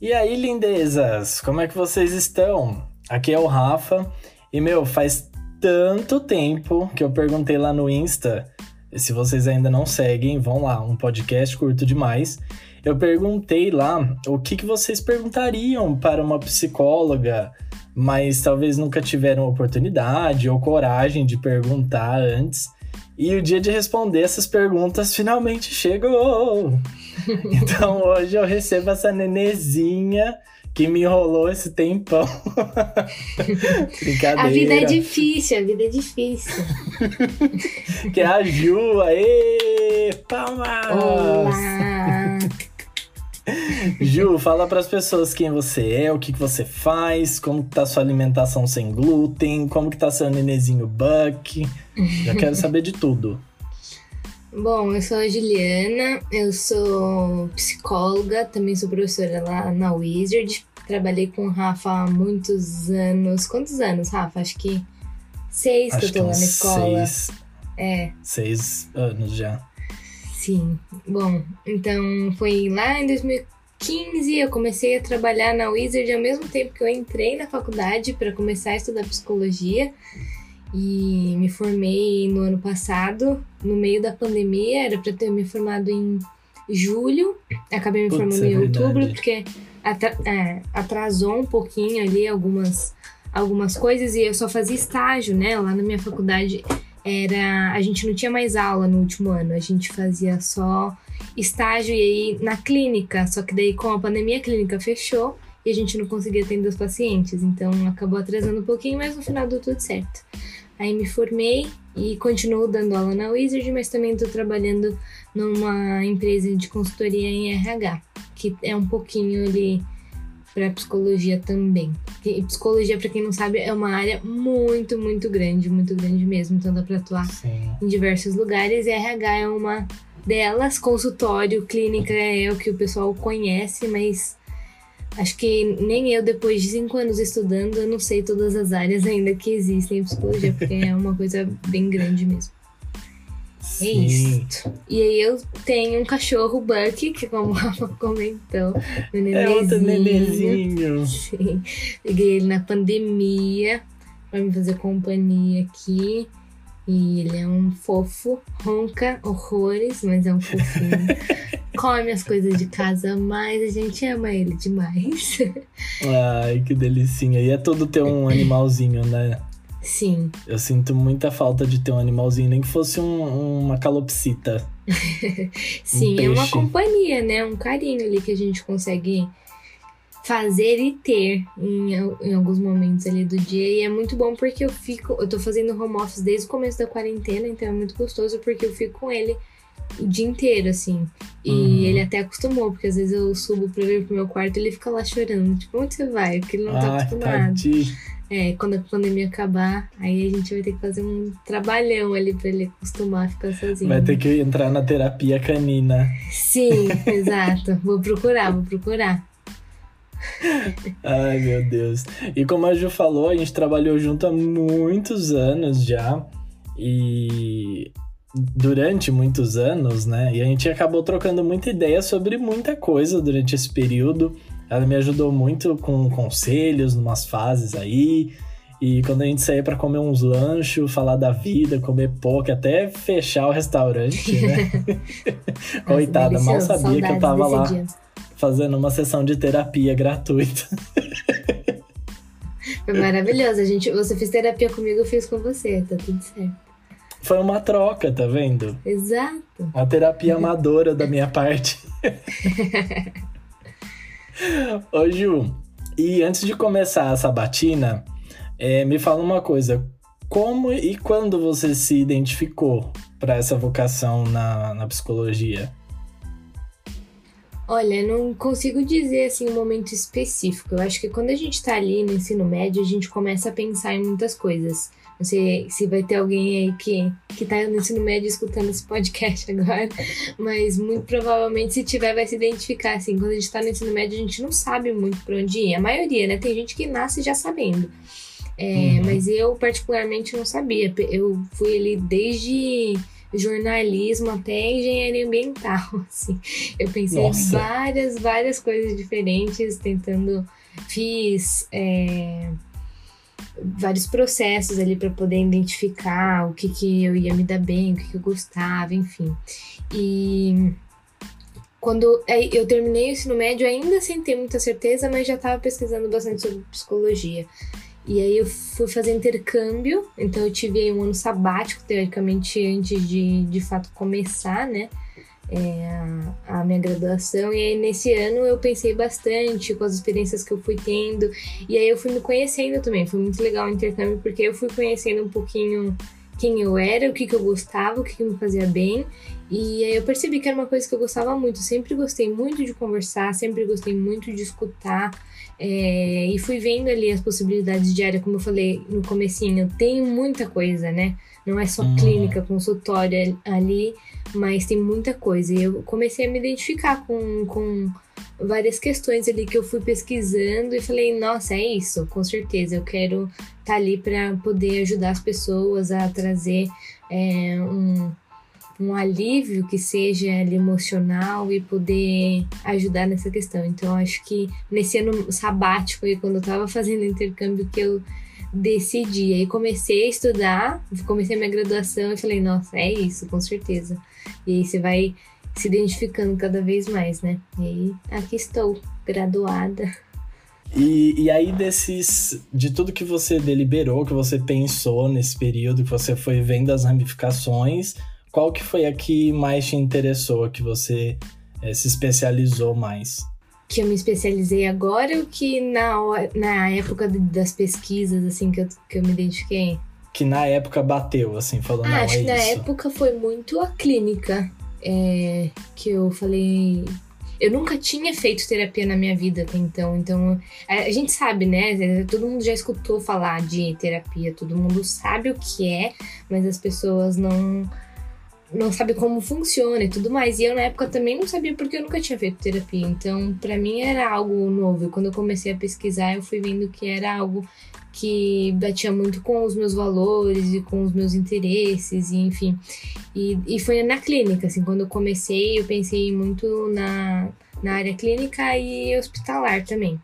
E aí, lindezas, como é que vocês estão? Aqui é o Rafa. E, meu, faz tanto tempo que eu perguntei lá no Insta. Se vocês ainda não seguem, vão lá, um podcast curto demais. Eu perguntei lá o que, que vocês perguntariam para uma psicóloga, mas talvez nunca tiveram oportunidade ou coragem de perguntar antes. E o dia de responder essas perguntas finalmente chegou! então hoje eu recebo essa nenezinha que me enrolou esse tempão. Brincadeira. A vida é difícil, a vida é difícil. que é a Ju, aê! Palmas! Olá! Ju, fala para as pessoas quem você é, o que, que você faz, como tá sua alimentação sem glúten, como que tá seu nenezinho Buck. Já quero saber de tudo. Bom, eu sou a Juliana, eu sou psicóloga, também sou professora lá na Wizard. Trabalhei com o Rafa há muitos anos. Quantos anos, Rafa? Acho que seis Acho que eu tô lá na escola. Seis, é. Seis anos já. Sim. Bom, então foi lá em 2015 eu comecei a trabalhar na Wizard ao mesmo tempo que eu entrei na faculdade para começar a estudar psicologia e me formei no ano passado, no meio da pandemia, era para ter me formado em julho, acabei me formando é em outubro, porque é, atrasou um pouquinho ali algumas, algumas coisas e eu só fazia estágio, né? Lá na minha faculdade era. A gente não tinha mais aula no último ano, a gente fazia só estágio e aí na clínica, só que daí com a pandemia a clínica fechou e a gente não conseguia atender os pacientes, então acabou atrasando um pouquinho, mas no final deu tudo certo. Aí me formei e continuo dando aula na Wizard, mas também estou trabalhando numa empresa de consultoria em RH, que é um pouquinho ali para psicologia também. E psicologia, para quem não sabe, é uma área muito, muito grande, muito grande mesmo. Então dá para atuar Sim. em diversos lugares. E RH é uma delas. Consultório, clínica é o que o pessoal conhece, mas Acho que nem eu, depois de cinco anos estudando, eu não sei todas as áreas ainda que existem em psicologia, porque é uma coisa bem grande mesmo. É isso. E aí eu tenho um cachorro, Bucky, que como o Rafa comentou, um É outro nenezinho. Sim. Peguei ele na pandemia pra me fazer companhia aqui. E ele é um fofo, ronca horrores, mas é um fofinho. Come as coisas de casa, mas a gente ama ele demais. Ai, que delicinha. E é todo ter um animalzinho, né? Sim. Eu sinto muita falta de ter um animalzinho, nem que fosse um, uma calopsita. Sim, um é uma companhia, né? Um carinho ali que a gente consegue fazer e ter em, em alguns momentos ali do dia. E é muito bom porque eu fico. Eu tô fazendo home office desde o começo da quarentena, então é muito gostoso porque eu fico com ele o dia inteiro, assim. E uhum. ele até acostumou, porque às vezes eu subo pra vir pro meu quarto e ele fica lá chorando. Tipo, onde você vai? Porque ele não tá acostumado. É, quando a pandemia acabar, aí a gente vai ter que fazer um trabalhão ali pra ele acostumar a ficar sozinho. Vai ter que entrar na terapia canina. Sim, exato. Vou procurar, vou procurar. Ai, meu Deus. E como a Ju falou, a gente trabalhou junto há muitos anos já. E durante muitos anos, né? E a gente acabou trocando muita ideia sobre muita coisa durante esse período. Ela me ajudou muito com conselhos, numas fases aí. E quando a gente saía para comer uns lanchos, falar da vida, comer pouco, até fechar o restaurante, né? Coitada, mal sabia que eu tava lá. Dia fazendo uma sessão de terapia gratuita. Foi maravilhoso. A gente, você fez terapia comigo, eu fiz com você, tá tudo certo. Foi uma troca, tá vendo? Exato. Uma terapia amadora da minha parte. Ô Ju, e antes de começar a sabatina, é, me fala uma coisa. Como e quando você se identificou para essa vocação na, na psicologia? Olha, não consigo dizer assim um momento específico. Eu acho que quando a gente tá ali no ensino médio, a gente começa a pensar em muitas coisas. Não sei se vai ter alguém aí que, que tá no ensino médio escutando esse podcast agora, mas muito provavelmente, se tiver, vai se identificar. Assim, quando a gente tá no ensino médio, a gente não sabe muito pra onde ir. A maioria, né? Tem gente que nasce já sabendo. É, uhum. Mas eu, particularmente, não sabia. Eu fui ali desde jornalismo até engenharia ambiental, assim. Eu pensei Nossa. em várias, várias coisas diferentes, tentando fiz é, vários processos ali para poder identificar o que que eu ia me dar bem, o que que eu gostava, enfim. E quando eu terminei o ensino médio, ainda sem ter muita certeza, mas já estava pesquisando bastante sobre psicologia. E aí eu fui fazer intercâmbio, então eu tive um ano sabático, teoricamente, antes de de fato começar, né? É, a, minha graduação. E aí nesse ano eu pensei bastante com as experiências que eu fui tendo. E aí eu fui me conhecendo também. Foi muito legal o intercâmbio, porque eu fui conhecendo um pouquinho quem eu era, o que, que eu gostava, o que, que me fazia bem. E aí eu percebi que era uma coisa que eu gostava muito. Sempre gostei muito de conversar, sempre gostei muito de escutar. É, e fui vendo ali as possibilidades de área, como eu falei no comecinho, tem muita coisa, né? Não é só uhum. clínica, consultório ali, mas tem muita coisa. E eu comecei a me identificar com, com várias questões ali que eu fui pesquisando e falei, nossa, é isso, com certeza, eu quero estar tá ali para poder ajudar as pessoas a trazer é, um um alívio que seja emocional e poder ajudar nessa questão. Então, acho que nesse ano sabático, aí, quando eu estava fazendo intercâmbio, que eu decidi. Aí comecei a estudar, comecei minha graduação e falei, nossa, é isso, com certeza. E aí você vai se identificando cada vez mais, né? E aí aqui estou, graduada. E, e aí, desses. De tudo que você deliberou, que você pensou nesse período, que você foi vendo as ramificações, qual que foi a que mais te interessou, que você é, se especializou mais? Que eu me especializei agora ou que na, na época das pesquisas, assim, que eu, que eu me identifiquei? Que na época bateu, assim, falando, ah, acho é que na época foi muito a clínica. É, que eu falei, eu nunca tinha feito terapia na minha vida até então, então a gente sabe, né? Todo mundo já escutou falar de terapia, todo mundo sabe o que é, mas as pessoas não não sabe como funciona e tudo mais. E eu na época também não sabia porque eu nunca tinha feito terapia. Então, para mim era algo novo. E quando eu comecei a pesquisar, eu fui vendo que era algo que batia muito com os meus valores e com os meus interesses, e enfim. E, e foi na clínica, assim, quando eu comecei, eu pensei muito na, na área clínica e hospitalar também.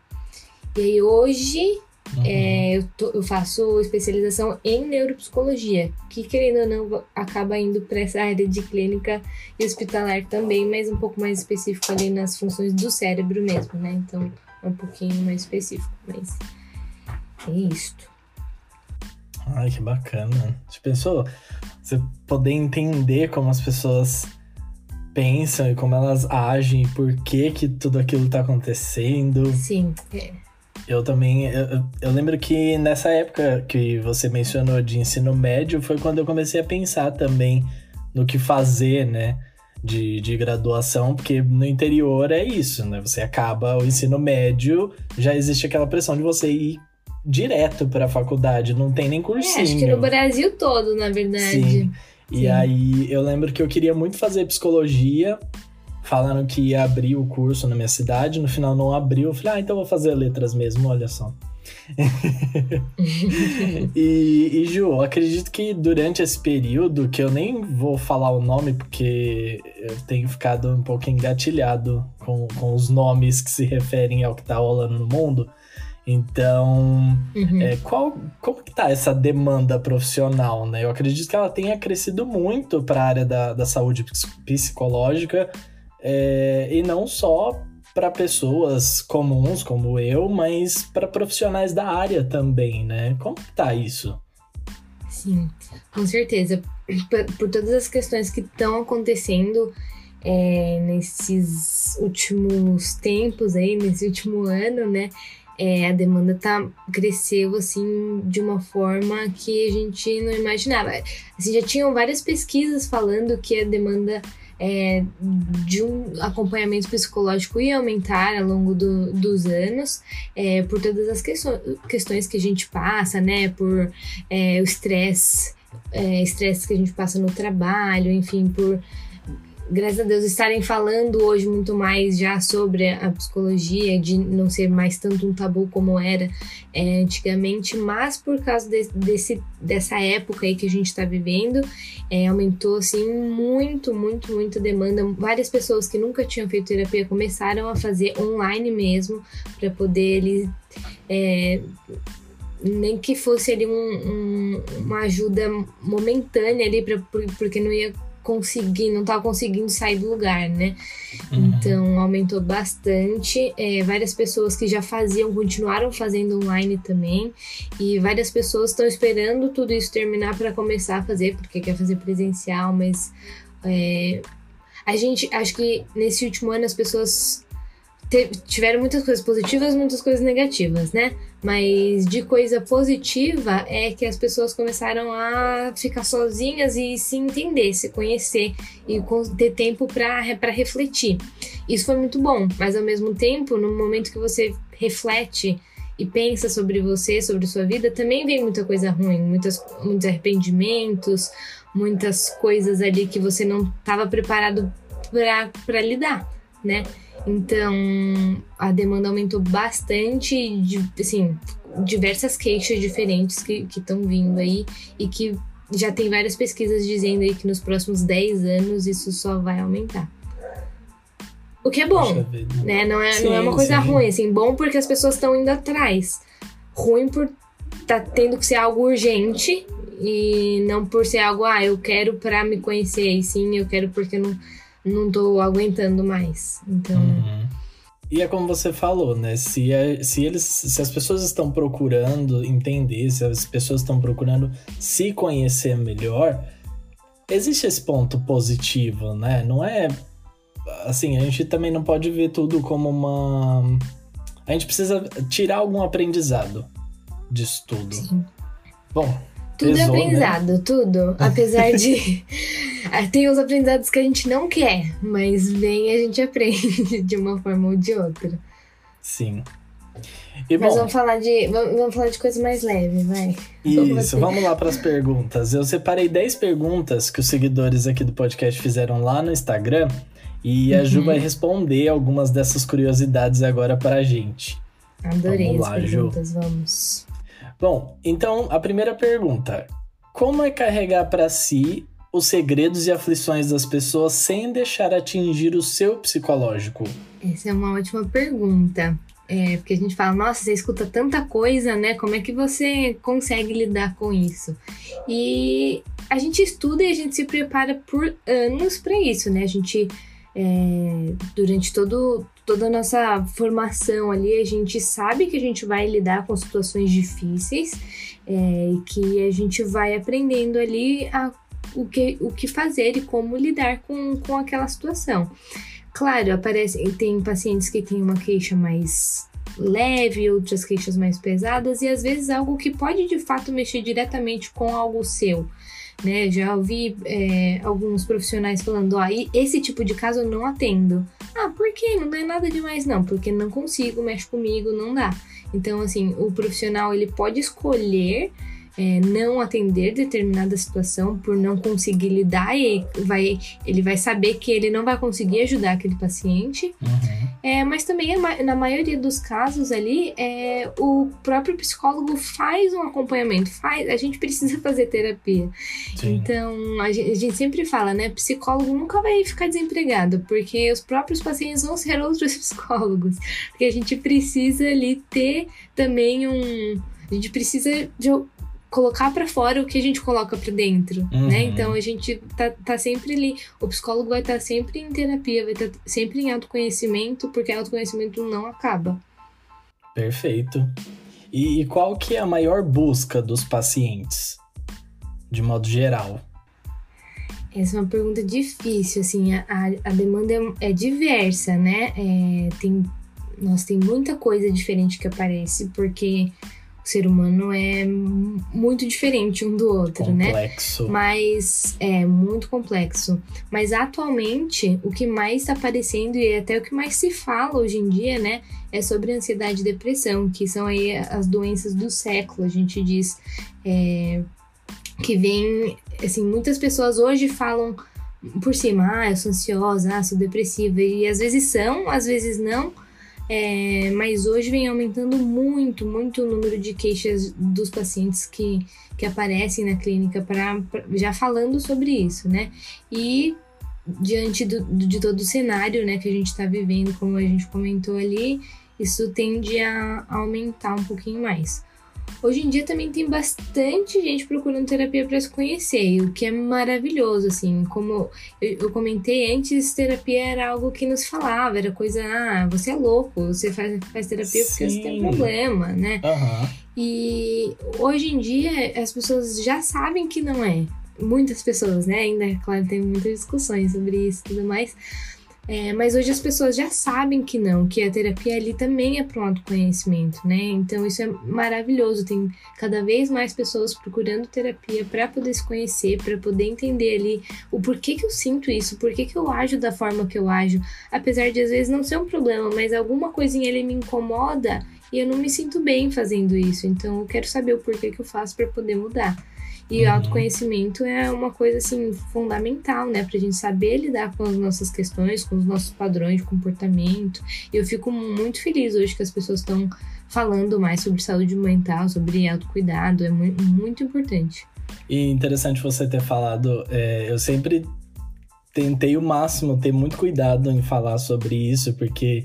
E aí hoje Uhum. É, eu, tô, eu, faço especialização em neuropsicologia, que querendo ou não acaba indo para essa área de clínica e hospitalar também, mas um pouco mais específico ali nas funções do cérebro mesmo, né? Então é um pouquinho mais específico, mas é isto. Ai, que bacana. Você pensou? Você poder entender como as pessoas pensam e como elas agem e por que que tudo aquilo tá acontecendo. Sim, é. Eu também. Eu, eu, lembro que nessa época que você mencionou de ensino médio foi quando eu comecei a pensar também no que fazer, né? De, de graduação, porque no interior é isso, né? Você acaba o ensino médio, já existe aquela pressão de você ir direto para a faculdade, não tem nem cursinho. É, acho que no Brasil todo, na verdade. Sim. E Sim. aí eu lembro que eu queria muito fazer psicologia, falando que ia abrir o curso na minha cidade, no final não abriu. Eu falei, ah, então vou fazer letras mesmo, olha só. e, e Ju, acredito que durante esse período, que eu nem vou falar o nome porque eu tenho ficado um pouco engatilhado com, com os nomes que se referem ao que tá rolando no mundo. Então, uhum. é, qual, como que tá essa demanda profissional, né? Eu acredito que ela tenha crescido muito para a área da, da saúde psicológica é, e não só para pessoas comuns como eu, mas para profissionais da área também, né? Como que tá isso? Sim, com certeza. Por, por todas as questões que estão acontecendo é, nesses últimos tempos aí, nesse último ano, né? É, a demanda tá, cresceu assim de uma forma que a gente não imaginava. Assim, já tinham várias pesquisas falando que a demanda é, de um acompanhamento psicológico ia aumentar ao longo do, dos anos, é, por todas as questões, que a gente passa, né? Por é, o estresse, é, estresse que a gente passa no trabalho, enfim, por graças a Deus, estarem falando hoje muito mais já sobre a psicologia, de não ser mais tanto um tabu como era é, antigamente, mas por causa de, desse, dessa época aí que a gente está vivendo, é, aumentou assim muito, muito, muito demanda. Várias pessoas que nunca tinham feito terapia começaram a fazer online mesmo, para poder eles. É, nem que fosse ali um, um, uma ajuda momentânea ali, pra, porque não ia conseguir, não estava conseguindo sair do lugar, né? Uhum. Então aumentou bastante. É, várias pessoas que já faziam continuaram fazendo online também. E várias pessoas estão esperando tudo isso terminar para começar a fazer, porque quer fazer presencial, mas é, a gente acho que nesse último ano as pessoas tiveram muitas coisas positivas, muitas coisas negativas, né? Mas de coisa positiva é que as pessoas começaram a ficar sozinhas e se entender, se conhecer e ter tempo para refletir. Isso foi muito bom, mas ao mesmo tempo, no momento que você reflete e pensa sobre você, sobre sua vida, também vem muita coisa ruim, muitas, muitos arrependimentos, muitas coisas ali que você não estava preparado para lidar, né? Então, a demanda aumentou bastante, de, assim, diversas queixas diferentes que estão vindo aí e que já tem várias pesquisas dizendo aí que nos próximos 10 anos isso só vai aumentar. O que é bom, né? Não é, sim, não é uma coisa sim. ruim, assim, bom porque as pessoas estão indo atrás. Ruim por tá tendo que ser algo urgente e não por ser algo, ah, eu quero para me conhecer, e sim, eu quero porque não não tô aguentando mais. Então. Uhum. E é como você falou, né? Se, é, se, eles, se as pessoas estão procurando entender, se as pessoas estão procurando se conhecer melhor, existe esse ponto positivo, né? Não é. Assim, a gente também não pode ver tudo como uma. A gente precisa tirar algum aprendizado disso tudo. Sim. Bom, tudo é Pesou, é aprendizado, né? tudo. Apesar de. Tem os aprendizados que a gente não quer, mas vem a gente aprende de uma forma ou de outra. Sim. E, mas bom, vamos falar de vamos falar de coisa mais leve, vai. Isso, vamos lá para as perguntas. Eu separei 10 perguntas que os seguidores aqui do podcast fizeram lá no Instagram e a Ju uhum. vai responder algumas dessas curiosidades agora para a gente. Adorei vamos lá, as perguntas, Ju. vamos. Bom, então a primeira pergunta: como é carregar para si os segredos e aflições das pessoas sem deixar atingir o seu psicológico? Essa é uma ótima pergunta. É, porque a gente fala, nossa, você escuta tanta coisa, né? Como é que você consegue lidar com isso? E a gente estuda e a gente se prepara por anos para isso, né? A gente, é, durante todo, toda a nossa formação ali, a gente sabe que a gente vai lidar com situações difíceis é, e que a gente vai aprendendo ali a, o, que, o que fazer e como lidar com, com aquela situação. Claro, aparece, tem pacientes que têm uma queixa mais leve, outras queixas mais pesadas, e às vezes algo que pode de fato mexer diretamente com algo seu né? Já ouvi é, alguns profissionais falando, ó, esse tipo de caso eu não atendo. Ah, por quê? Não é nada demais, não, porque não consigo, mexe comigo, não dá. Então, assim, o profissional ele pode escolher é, não atender determinada situação por não conseguir lidar e vai, ele vai saber que ele não vai conseguir ajudar aquele paciente. Uhum. É, mas também, na maioria dos casos ali, é, o próprio psicólogo faz um acompanhamento, faz, a gente precisa fazer terapia. Sim. Então, a gente, a gente sempre fala, né? Psicólogo nunca vai ficar desempregado, porque os próprios pacientes vão ser outros psicólogos. Porque a gente precisa ali ter também um. A gente precisa de colocar para fora o que a gente coloca para dentro, uhum. né? Então a gente tá, tá sempre ali, o psicólogo vai estar tá sempre em terapia, vai estar tá sempre em autoconhecimento, porque autoconhecimento não acaba. Perfeito. E, e qual que é a maior busca dos pacientes, de modo geral? Essa é uma pergunta difícil, assim, a, a demanda é, é diversa, né? É, tem, nossa, tem muita coisa diferente que aparece, porque o ser humano é muito diferente um do outro, né? complexo. né? Mas é muito complexo. Mas atualmente, o que mais está aparecendo e até o que mais se fala hoje em dia, né, é sobre ansiedade e depressão, que são aí as doenças do século, a gente diz. É, que vem, assim, muitas pessoas hoje falam por cima, ah, eu sou ansiosa, ah, sou depressiva, e às vezes são, às vezes não, é, mas hoje vem aumentando muito, muito o número de queixas dos pacientes que, que aparecem na clínica pra já falando sobre isso, né? E diante do, de todo o cenário né, que a gente está vivendo, como a gente comentou ali, isso tende a aumentar um pouquinho mais. Hoje em dia também tem bastante gente procurando terapia para se conhecer, o que é maravilhoso, assim. Como eu, eu, comentei antes, terapia era algo que nos falava, era coisa, ah, você é louco, você faz, faz terapia Sim. porque você tem problema, né? Uhum. E hoje em dia as pessoas já sabem que não é. Muitas pessoas, né? Ainda, claro, tem muitas discussões sobre isso e tudo mais é, mas hoje as pessoas já sabem que não, que a terapia ali também é para um autoconhecimento, né? Então isso é maravilhoso. Tem cada vez mais pessoas procurando terapia para poder se conhecer, para poder entender ali o porquê que eu sinto isso, porquê que eu ajo da forma que eu ajo. Apesar de às vezes não ser um problema, mas alguma coisinha ali me incomoda e eu não me sinto bem fazendo isso. Então eu quero saber o porquê que eu faço para poder mudar. E uhum. autoconhecimento é uma coisa assim fundamental, né, pra gente saber lidar com as nossas questões, com os nossos padrões de comportamento. E eu fico muito feliz hoje que as pessoas estão falando mais sobre saúde mental, sobre autocuidado, é muito, muito importante. E interessante você ter falado, é, eu sempre tentei o máximo ter muito cuidado em falar sobre isso, porque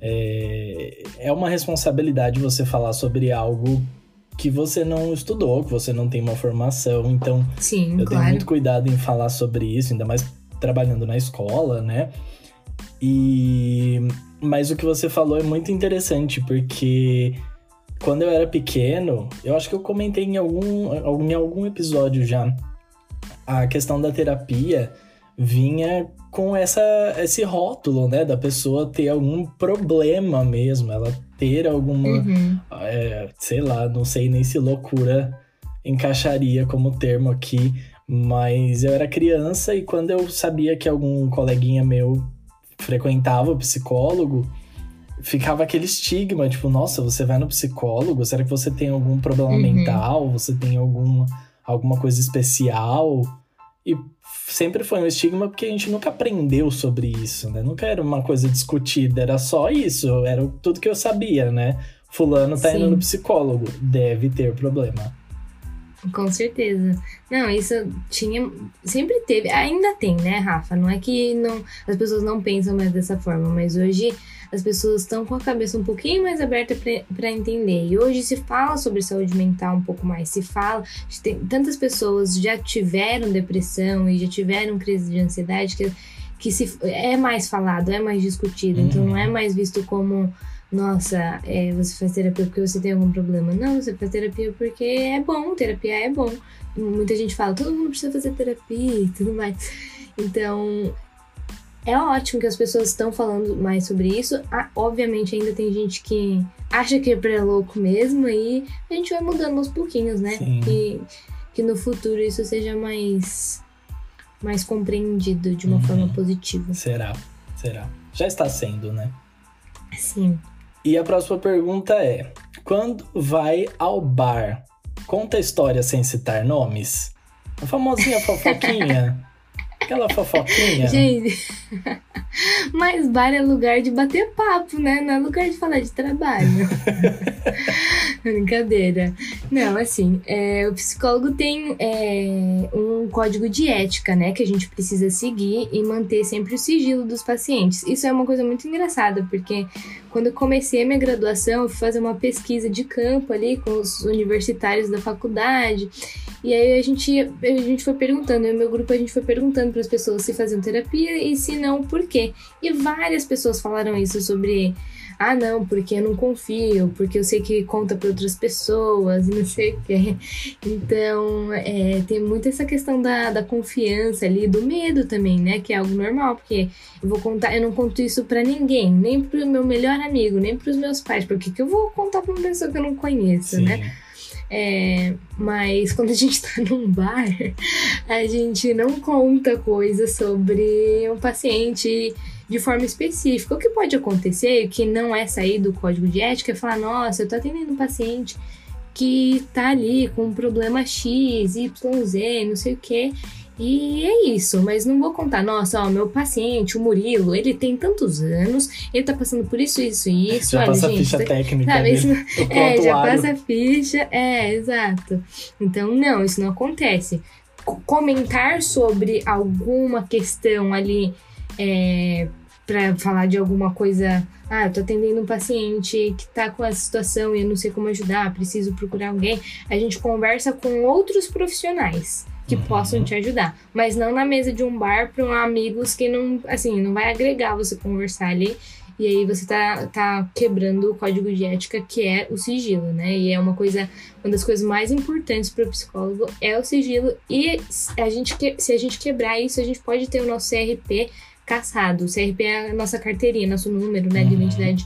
é, é uma responsabilidade você falar sobre algo que você não estudou, que você não tem uma formação. Então, Sim, eu claro. tenho muito cuidado em falar sobre isso, ainda mais trabalhando na escola, né? E mas o que você falou é muito interessante porque quando eu era pequeno, eu acho que eu comentei em algum, em algum episódio já a questão da terapia vinha com essa, esse rótulo, né, da pessoa ter algum problema mesmo, ela ter alguma, uhum. é, sei lá, não sei nem se loucura encaixaria como termo aqui, mas eu era criança e quando eu sabia que algum coleguinha meu frequentava o psicólogo, ficava aquele estigma, tipo, nossa, você vai no psicólogo? Será que você tem algum problema uhum. mental? Você tem alguma, alguma coisa especial? E sempre foi um estigma porque a gente nunca aprendeu sobre isso, né? Nunca era uma coisa discutida, era só isso, era tudo que eu sabia, né? Fulano tá Sim. indo no psicólogo, deve ter problema. Com certeza. Não, isso tinha. Sempre teve. Ainda tem, né, Rafa? Não é que não, as pessoas não pensam mais dessa forma, mas hoje as pessoas estão com a cabeça um pouquinho mais aberta para entender. E hoje se fala sobre saúde mental um pouco mais, se fala, tem, tantas pessoas já tiveram depressão e já tiveram crise de ansiedade que, que se, é mais falado, é mais discutido, uhum. então não é uhum. mais visto como nossa, é, você faz terapia porque você tem algum problema. Não, você faz terapia porque é bom, terapia é bom. Muita gente fala, todo mundo precisa fazer terapia e tudo mais. Então, é ótimo que as pessoas estão falando mais sobre isso. Ah, obviamente, ainda tem gente que acha que é pra louco mesmo, e a gente vai mudando aos pouquinhos, né? Que, que no futuro isso seja mais, mais compreendido de uma uhum. forma positiva. Será, será. Já está sendo, né? Sim. E a próxima pergunta é: quando vai ao bar? Conta a história sem citar nomes? A famosinha fofoquinha. Aquela fofoquinha. Gente, mas bar é lugar de bater papo, né? Não é lugar de falar de trabalho. Brincadeira. Não, assim, é, o psicólogo tem é, um código de ética, né? Que a gente precisa seguir e manter sempre o sigilo dos pacientes. Isso é uma coisa muito engraçada, porque quando eu comecei a minha graduação, eu fui fazer uma pesquisa de campo ali com os universitários da faculdade. E aí a gente, a gente foi perguntando, e meu grupo a gente foi perguntando para as pessoas se faziam terapia e se não, por quê. E várias pessoas falaram isso sobre ah, não, porque eu não confio, porque eu sei que conta para outras pessoas e não sei o quê. Então, é, tem muito essa questão da, da confiança ali, do medo também, né? Que é algo normal, porque eu vou contar, eu não conto isso para ninguém, nem pro meu melhor amigo, nem pros meus pais, porque que eu vou contar pra uma pessoa que eu não conheço, Sim. né? É, mas quando a gente tá num bar, a gente não conta coisas sobre um paciente de forma específica. O que pode acontecer, que não é sair do código de ética, é falar: nossa, eu tô atendendo um paciente que tá ali com um problema X, Y, Z, não sei o que. E é isso, mas não vou contar, nossa, ó, meu paciente, o Murilo, ele tem tantos anos, ele tá passando por isso, isso e isso. Já olha, passa a gente, ficha tá- técnica Sabe, dele, isso, o é, já passa a ficha. É, exato. Então, não, isso não acontece. Co- Comentar sobre alguma questão ali é, para falar de alguma coisa. Ah, eu tô atendendo um paciente que tá com essa situação e eu não sei como ajudar, preciso procurar alguém. A gente conversa com outros profissionais que Uhum. possam te ajudar, mas não na mesa de um bar para amigos que não, assim, não vai agregar você conversar ali e aí você tá, tá quebrando o código de ética que é o sigilo, né? E é uma coisa, uma das coisas mais importantes para o psicólogo é o sigilo. E a gente, que- se a gente quebrar isso, a gente pode ter o nosso CRP caçado. O CRP é a nossa carteirinha, nosso número né, de Uhum. identidade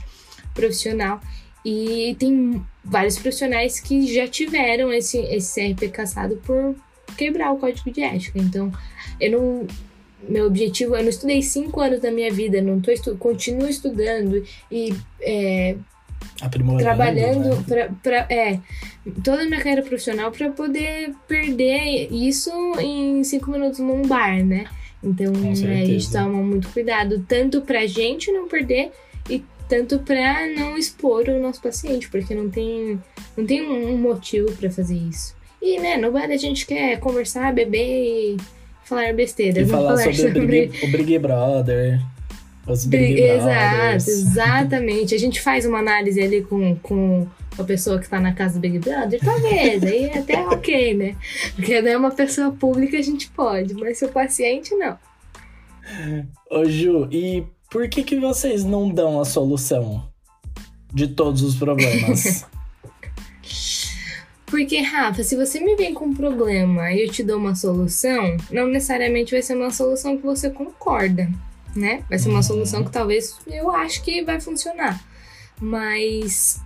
profissional. E tem vários profissionais que já tiveram esse, esse CRP caçado por quebrar o código de ética. Então, eu não. Meu objetivo, eu não estudei cinco anos da minha vida, não tô estu continuo estudando e é, trabalhando né? pra, pra- é, toda a minha carreira profissional para poder perder isso em cinco minutos num bar, né? Então é, a gente toma muito cuidado, tanto pra gente não perder e tanto pra não expor o nosso paciente, porque não tem, não tem um motivo pra fazer isso. E, né, no bar a gente quer conversar, beber e falar besteira. E falar falar sobre, o Big, o Big Brother. Os Big Exato, Brothers. exatamente. A gente faz uma análise ali com, com a pessoa que tá na casa do Big Brother, talvez, aí é até ok, né? Porque não é uma pessoa pública, a gente pode, mas seu paciente não. Ô Ju, e por que que vocês não dão a solução de todos os problemas? Porque, Rafa, se você me vem com um problema e eu te dou uma solução, não necessariamente vai ser uma solução que você concorda, né? Vai ser uma Uhum. solução que talvez eu acho que vai funcionar. Mas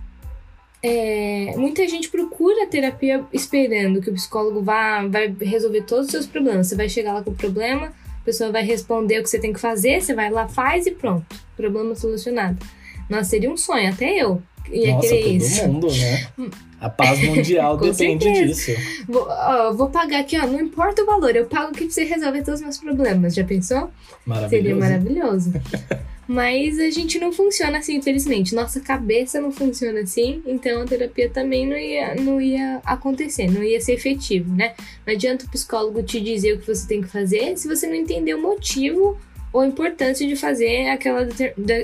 é, muita gente procura a terapia esperando que o psicólogo vá vai resolver todos os seus problemas. Você vai chegar lá com o problema, a pessoa vai responder o que você tem que fazer, você vai lá, faz e pronto. Problema solucionado. Nossa, seria um sonho, até eu ia Nossa, querer todo isso. mundo, né? A paz mundial depende certeza. disso. Vou, ó, vou pagar aqui, ó, não importa o valor, eu pago que você resolve todos os meus problemas. Já pensou? Seria Maravilhoso. Mas a gente não funciona assim, infelizmente. Nossa cabeça não funciona assim, então a terapia também não ia, não ia acontecer, não ia ser efetivo, né? Não adianta o psicólogo te dizer o que você tem que fazer se você não entender o motivo ou a importância de fazer aquela da,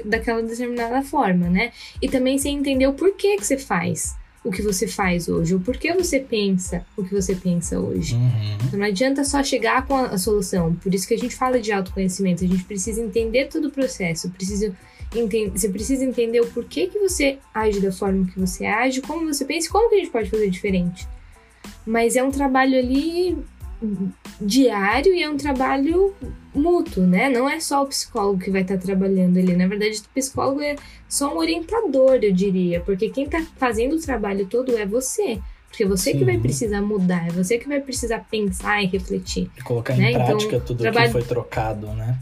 daquela determinada forma, né? E também sem entender o porquê que você faz o que você faz hoje, o porquê você pensa o que você pensa hoje. Uhum. Então não adianta só chegar com a, a solução. Por isso que a gente fala de autoconhecimento. A gente precisa entender todo o processo. Precisa você precisa entender o porquê que você age da forma que você age, como você pensa e como que a gente pode fazer diferente. Mas é um trabalho ali diário e é um trabalho mútuo, né? Não é só o psicólogo que vai estar trabalhando ali. Na verdade, o psicólogo é só um orientador, eu diria. Porque quem está fazendo o trabalho todo é você. Porque você que Sim. vai precisar mudar, é você que vai precisar pensar e refletir. E colocar Né? em Então, prática tudo trabalho- que foi trocado, né?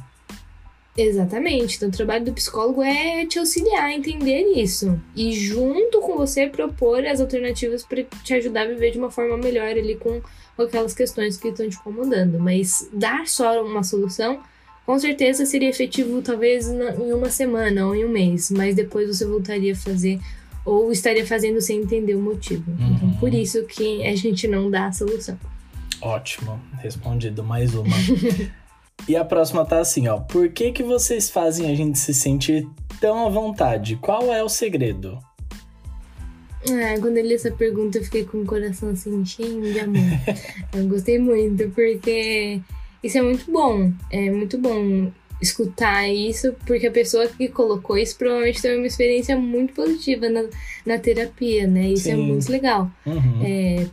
Exatamente. Então, o trabalho do psicólogo é te auxiliar a entender isso. E, junto com você, propor as alternativas para te ajudar a viver de uma forma melhor ali com, aquelas questões que estão te incomodando. Mas dar só uma solução, com certeza seria efetivo, talvez em uma semana ou em um mês. Mas depois você voltaria a fazer. Ou estaria fazendo sem entender o motivo. Então, Uhum. por isso que a gente não dá a solução. Ótimo, respondido mais uma. e a próxima tá assim, ó. Por que que vocês fazem a gente se sentir tão à vontade? Qual é o segredo? Ah, quando eu li essa pergunta, eu fiquei com o coração assim, cheio de amor. eu gostei muito, porque isso é muito bom. É muito bom escutar isso, porque a pessoa que colocou isso provavelmente teve uma experiência muito positiva na, na terapia, né? Isso é Sim. muito legal. Uhum. É,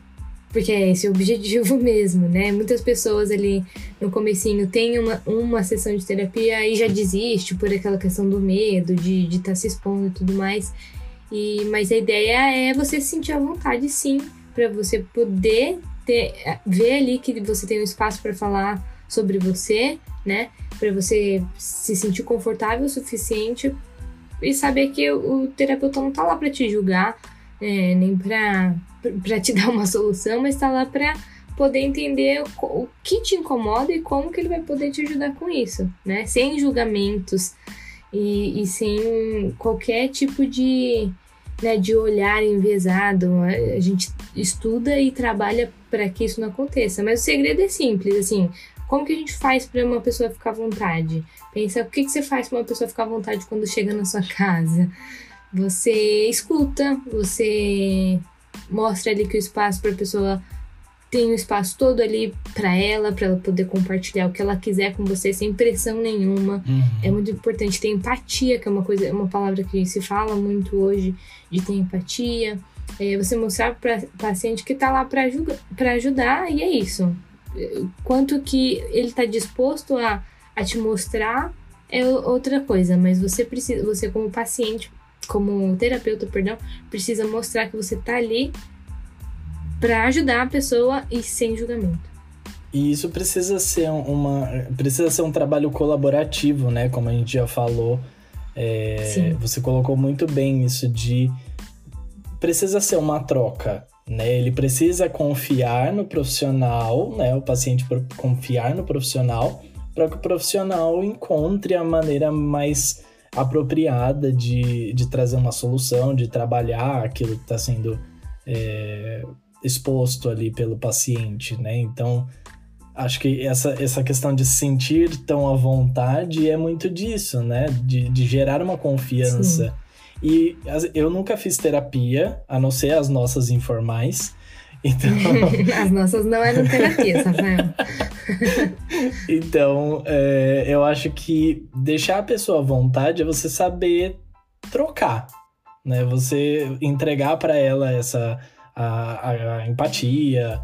porque é esse o objetivo mesmo, né? Muitas pessoas ali no comecinho têm uma, uma sessão de terapia e já desiste por aquela questão do medo, de estar de tá se expondo e tudo mais. E, mas a ideia é você se sentir à vontade, sim, para você poder ter, ver ali que você tem um espaço para falar sobre você, né? Para você se sentir confortável o suficiente e saber que o, terapeuta não tá lá para te julgar, é, nem para te dar uma solução, mas tá lá para poder entender o que te incomoda e como que ele vai poder te ajudar com isso, né? Sem julgamentos e, e sem qualquer tipo de, né, de olhar enviesado. A gente estuda e trabalha para que isso não aconteça. Mas o segredo é simples, assim, como que a gente faz para uma pessoa ficar à vontade? Pensa, o que, que você faz para uma pessoa ficar à vontade quando chega na sua casa? Você escuta, você mostra ali que o espaço para a pessoa tem o espaço todo ali para ela, para ela poder compartilhar o que ela quiser com você sem pressão nenhuma. Uhum. É muito importante ter empatia, que é uma coisa, é uma palavra que se fala muito hoje de ter empatia. É você mostrar para o paciente que está lá para ajudar e é isso. Quanto que ele está disposto a, a te mostrar é outra coisa, mas você precisa, você como paciente como terapeuta, perdão, precisa mostrar que você tá ali para ajudar a pessoa e sem julgamento. E isso precisa ser uma precisa ser um trabalho colaborativo, né? Como a gente já falou, é, você colocou muito bem isso de precisa ser uma troca, né? Ele precisa confiar no profissional, né? O paciente confiar no profissional para que o profissional encontre a maneira mais apropriada de, de trazer uma solução, de trabalhar aquilo que está sendo é, exposto ali pelo paciente, né? Então, acho que essa, essa questão de se sentir tão à vontade é muito disso, né? De, de gerar uma confiança. Sim. E eu nunca fiz terapia, a não ser as nossas informais. Então... As nossas não eram terapias, Rafael. então, é, eu acho que deixar a pessoa à vontade é você saber trocar, né? Você entregar para ela essa a, a, a, empatia,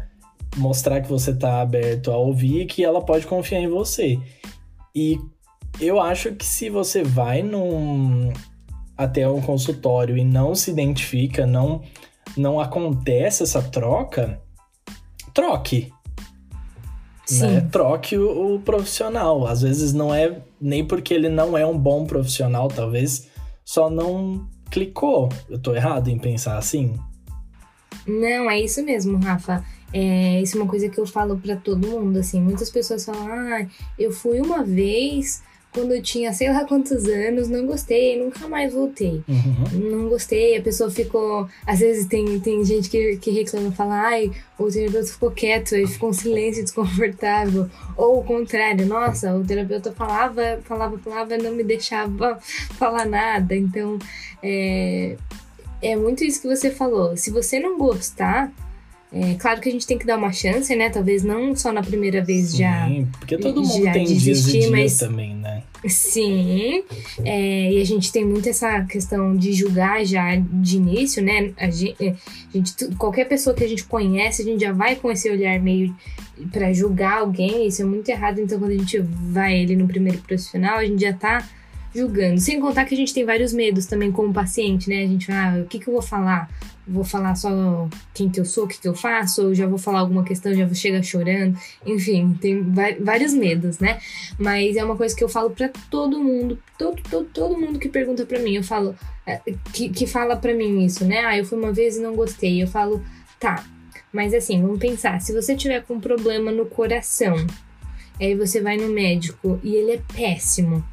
mostrar que você tá aberto a ouvir e que ela pode confiar em você. E eu acho que se você vai num até um consultório e não se identifica, não não acontece essa troca, troque. Né? Troque o, o, profissional. Às vezes não é nem porque ele não é um bom profissional, talvez só não clicou. Eu tô errado em pensar assim? Não, é isso mesmo, Rafa. É, isso é uma coisa que eu falo para todo mundo, assim. Muitas pessoas falam, ah, eu fui uma vez quando eu tinha sei lá quantos anos, não gostei, nunca mais voltei. Uhum. Não gostei, a pessoa ficou. Às vezes tem, tem gente que, que reclama, fala, ai, o terapeuta ficou quieto, ele ficou um silêncio desconfortável. Ou o contrário, nossa, o terapeuta falava, falava, falava, não me deixava falar nada. Então, é, é muito isso que você falou. Se você não gostar, é, claro que a gente tem que dar uma chance, né? Talvez não só na primeira vez Sim, já. Porque todo mundo tem desistir, dias e mas... também, né? Sim. É, e a gente tem muito essa questão de julgar já de início, né? A gente, é, a gente, qualquer pessoa que a gente conhece, a gente já vai com esse olhar meio para julgar alguém. Isso é muito errado. Então, quando a gente vai ali no primeiro profissional, a gente já tá julgando. Sem contar que a gente tem vários medos também como paciente, né? A gente ah, o que, que eu vou falar? Vou falar só quem que eu sou, o que, que eu faço, ou já vou falar alguma questão, já vou chegar chorando. Enfim, tem vários medos, né? Mas é uma coisa que eu falo para todo mundo, todo, todo, todo mundo que pergunta para mim, eu falo, é, que, que fala para mim isso, né? Ah, eu fui uma vez e não gostei. Eu falo, tá, mas assim, vamos pensar, se você tiver com um problema no coração, aí você vai no médico e ele é péssimo